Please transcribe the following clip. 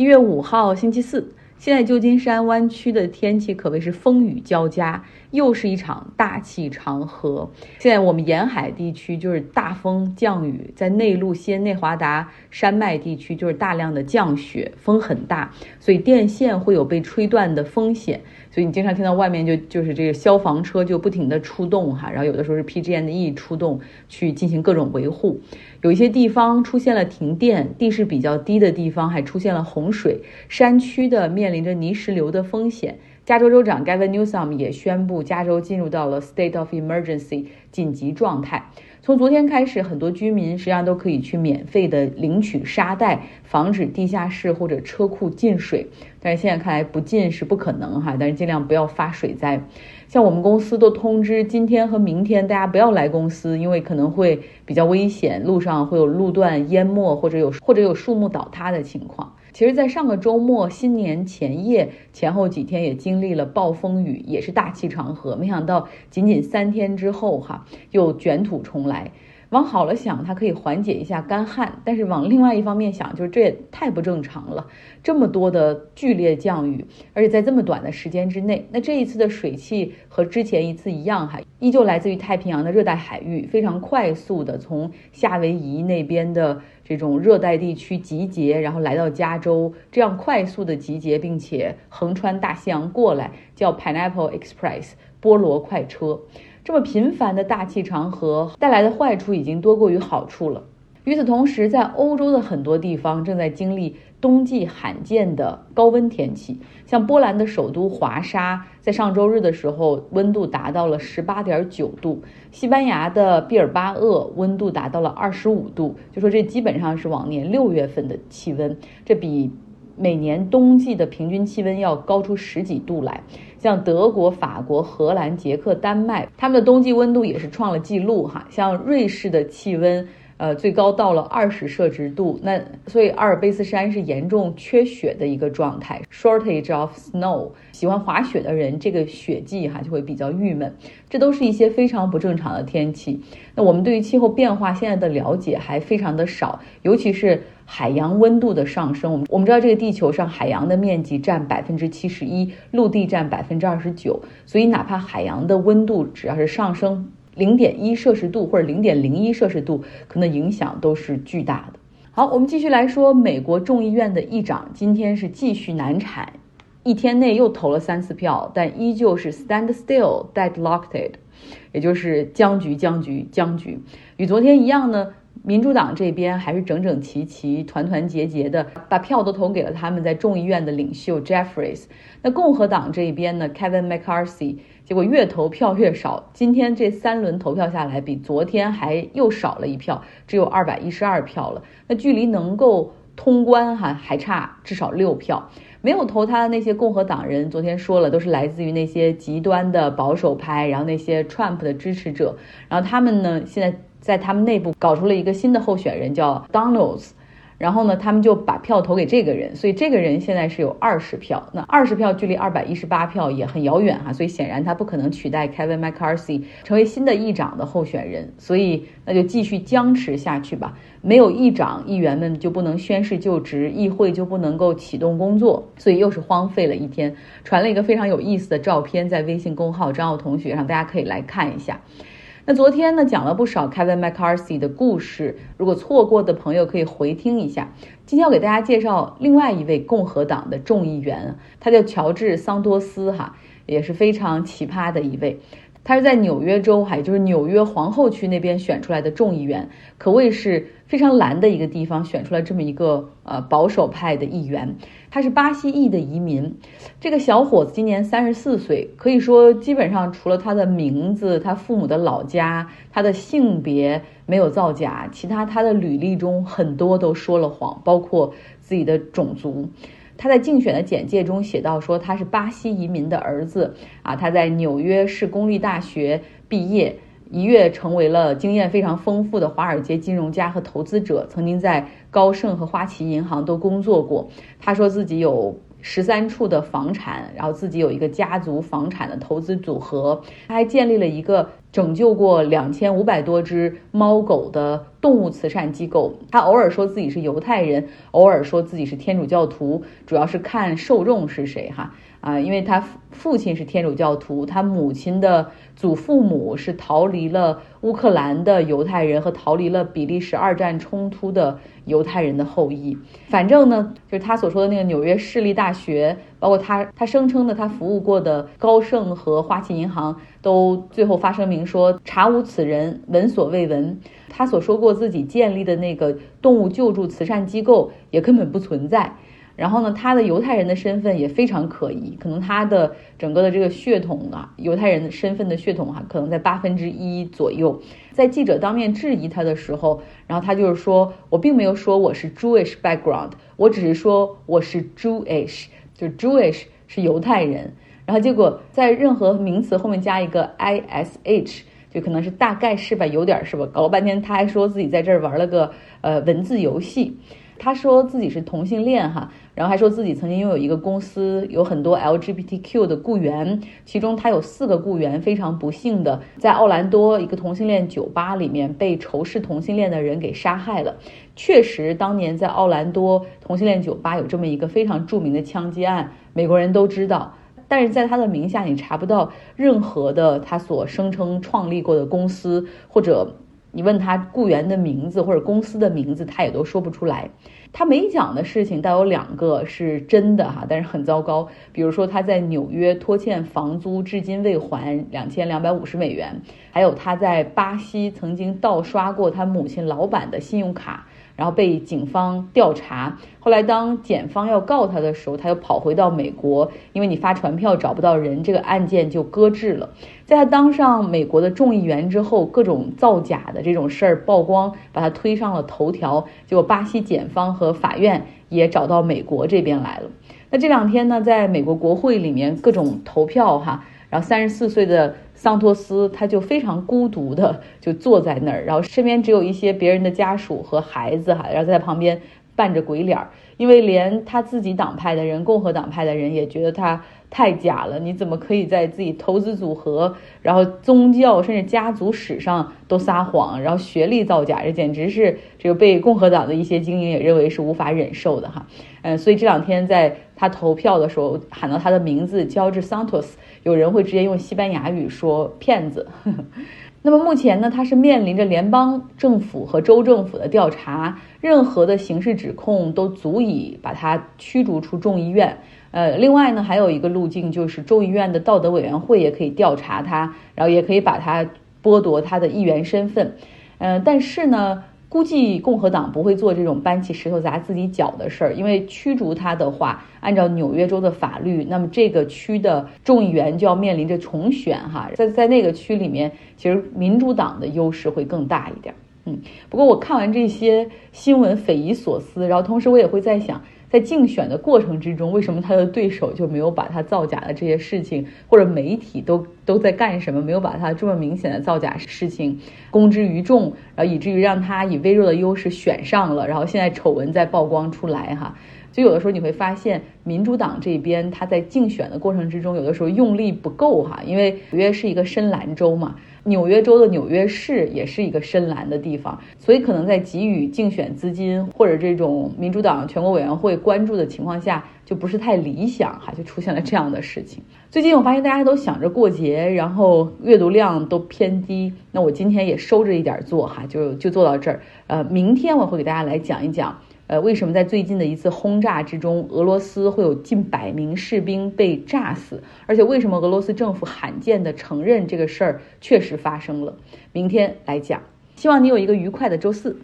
一月五号，星期四。现在旧金山湾区的天气可谓是风雨交加，又是一场大气长河。现在我们沿海地区就是大风降雨，在内陆西内华达山脉地区就是大量的降雪，风很大，所以电线会有被吹断的风险。所以你经常听到外面就就是这个消防车就不停的出动哈，然后有的时候是 PG&E 出动去进行各种维护。有一些地方出现了停电，地势比较低的地方还出现了洪水，山区的面临着泥石流的风险。加州州长 Gavin Newsom 也宣布，加州进入到了 State of Emergency 紧急状态。从昨天开始，很多居民实际上都可以去免费的领取沙袋，防止地下室或者车库进水。但是现在看来不进是不可能哈，但是尽量不要发水灾。像我们公司都通知，今天和明天大家不要来公司，因为可能会比较危险，路上会有路段淹没或者有或者有树木倒塌的情况。其实，在上个周末新年前夜前后几天也经历了暴风雨，也是大气长河。没想到仅仅三天之后，哈又卷土重来。往好了想，它可以缓解一下干旱；但是往另外一方面想，就是这也太不正常了。这么多的剧烈降雨，而且在这么短的时间之内，那这一次的水汽和之前一次一样，哈，依旧来自于太平洋的热带海域，非常快速的从夏威夷那边的这种热带地区集结，然后来到加州，这样快速的集结，并且横穿大西洋过来，叫 Pineapple Express 菠萝快车。这么频繁的大气长河带来的坏处已经多过于好处了。与此同时，在欧洲的很多地方正在经历冬季罕见的高温天气，像波兰的首都华沙，在上周日的时候温度达到了十八点九度；西班牙的毕尔巴鄂温度达到了二十五度，就说这基本上是往年六月份的气温，这比。每年冬季的平均气温要高出十几度来，像德国、法国、荷兰、捷克、丹麦，他们的冬季温度也是创了纪录哈。像瑞士的气温。呃，最高到了二十摄氏度，那所以阿尔卑斯山是严重缺雪的一个状态，shortage of snow。喜欢滑雪的人，这个雪季哈就会比较郁闷。这都是一些非常不正常的天气。那我们对于气候变化现在的了解还非常的少，尤其是海洋温度的上升。我们我们知道这个地球上海洋的面积占百分之七十一，陆地占百分之二十九，所以哪怕海洋的温度只要是上升。零点一摄氏度或者零点零一摄氏度，可能影响都是巨大的。好，我们继续来说，美国众议院的议长今天是继续难产，一天内又投了三次票，但依旧是 stand still, deadlocked，也就是僵局、僵局、僵局。与昨天一样呢，民主党这边还是整整齐齐、团团结结的，把票都投给了他们在众议院的领袖 Jeffries。那共和党这边呢，Kevin McCarthy。结果越投票越少，今天这三轮投票下来，比昨天还又少了一票，只有二百一十二票了。那距离能够通关哈还差至少六票。没有投他的那些共和党人，昨天说了，都是来自于那些极端的保守派，然后那些 Trump 的支持者，然后他们呢现在在他们内部搞出了一个新的候选人，叫 Donalds。然后呢，他们就把票投给这个人，所以这个人现在是有二十票。那二十票距离二百一十八票也很遥远哈，所以显然他不可能取代 Kevin McCarthy 成为新的议长的候选人。所以那就继续僵持下去吧。没有议长，议员们就不能宣誓就职，议会就不能够启动工作，所以又是荒废了一天。传了一个非常有意思的照片在微信公号张奥同学上，大家可以来看一下。那昨天呢，讲了不少 Kevin McCarthy 的故事，如果错过的朋友可以回听一下。今天要给大家介绍另外一位共和党的众议员，他叫乔治桑多斯，哈，也是非常奇葩的一位。他是在纽约州，还就是纽约皇后区那边选出来的众议员，可谓是非常蓝的一个地方选出来这么一个呃保守派的议员。他是巴西裔的移民，这个小伙子今年三十四岁，可以说基本上除了他的名字、他父母的老家、他的性别没有造假，其他他的履历中很多都说了谎，包括自己的种族。他在竞选的简介中写到说他是巴西移民的儿子啊，他在纽约市公立大学毕业，一跃成为了经验非常丰富的华尔街金融家和投资者，曾经在高盛和花旗银行都工作过。他说自己有十三处的房产，然后自己有一个家族房产的投资组合，他还建立了一个拯救过两千五百多只猫狗的动物慈善机构。他偶尔说自己是犹太人，偶尔说自己是天主教徒，主要是看受众是谁哈。啊，因为他父亲是天主教徒，他母亲的祖父母是逃离了乌克兰的犹太人和逃离了比利时二战冲突的犹太人的后裔。反正呢，就是他所说的那个纽约市立大学，包括他他声称的他服务过的高盛和花旗银行，都最后发声明说查无此人，闻所未闻。他所说过自己建立的那个动物救助慈善机构也根本不存在。然后呢，他的犹太人的身份也非常可疑，可能他的整个的这个血统啊，犹太人身份的血统哈，可能在八分之一左右。在记者当面质疑他的时候，然后他就是说，我并没有说我是 Jewish background，我只是说我是 Jewish，就是 Jewish 是犹太人。然后结果在任何名词后面加一个 ish，就可能是大概是吧，有点是吧？搞了半天他还说自己在这儿玩了个呃文字游戏。他说自己是同性恋哈，然后还说自己曾经拥有一个公司，有很多 LGBTQ 的雇员，其中他有四个雇员非常不幸的在奥兰多一个同性恋酒吧里面被仇视同性恋的人给杀害了。确实，当年在奥兰多同性恋酒吧有这么一个非常著名的枪击案，美国人都知道，但是在他的名下你查不到任何的他所声称创立过的公司或者。你问他雇员的名字或者公司的名字，他也都说不出来。他没讲的事情倒有两个是真的哈，但是很糟糕。比如说他在纽约拖欠房租，至今未还两千两百五十美元；还有他在巴西曾经盗刷过他母亲老板的信用卡。然后被警方调查，后来当检方要告他的时候，他又跑回到美国，因为你发传票找不到人，这个案件就搁置了。在他当上美国的众议员之后，各种造假的这种事儿曝光，把他推上了头条。结果巴西检方和法院也找到美国这边来了。那这两天呢，在美国国会里面各种投票哈，然后三十四岁的。桑托斯他就非常孤独的就坐在那儿，然后身边只有一些别人的家属和孩子哈，然后在旁边扮着鬼脸儿，因为连他自己党派的人，共和党派的人也觉得他太假了。你怎么可以在自己投资组合、然后宗教甚至家族史上都撒谎，然后学历造假？这简直是这个被共和党的一些精英也认为是无法忍受的哈。嗯，所以这两天在他投票的时候喊到他的名字，乔治桑托斯。有人会直接用西班牙语说“骗子”。那么目前呢，他是面临着联邦政府和州政府的调查，任何的刑事指控都足以把他驱逐出众议院。呃，另外呢，还有一个路径就是众议院的道德委员会也可以调查他，然后也可以把他剥夺他的议员身份。呃，但是呢。估计共和党不会做这种搬起石头砸自己脚的事儿，因为驱逐他的话，按照纽约州的法律，那么这个区的众议员就要面临着重选哈，在在那个区里面，其实民主党的优势会更大一点。嗯，不过我看完这些新闻匪夷所思，然后同时我也会在想。在竞选的过程之中，为什么他的对手就没有把他造假的这些事情，或者媒体都都在干什么，没有把他这么明显的造假事情公之于众，然后以至于让他以微弱的优势选上了，然后现在丑闻在曝光出来哈，就有的时候你会发现民主党这边他在竞选的过程之中，有的时候用力不够哈，因为纽约是一个深蓝州嘛。纽约州的纽约市也是一个深蓝的地方，所以可能在给予竞选资金或者这种民主党全国委员会关注的情况下，就不是太理想哈，就出现了这样的事情。最近我发现大家都想着过节，然后阅读量都偏低，那我今天也收着一点做哈，就就做到这儿。呃，明天我会给大家来讲一讲。呃，为什么在最近的一次轰炸之中，俄罗斯会有近百名士兵被炸死？而且为什么俄罗斯政府罕见的承认这个事儿确实发生了？明天来讲，希望你有一个愉快的周四。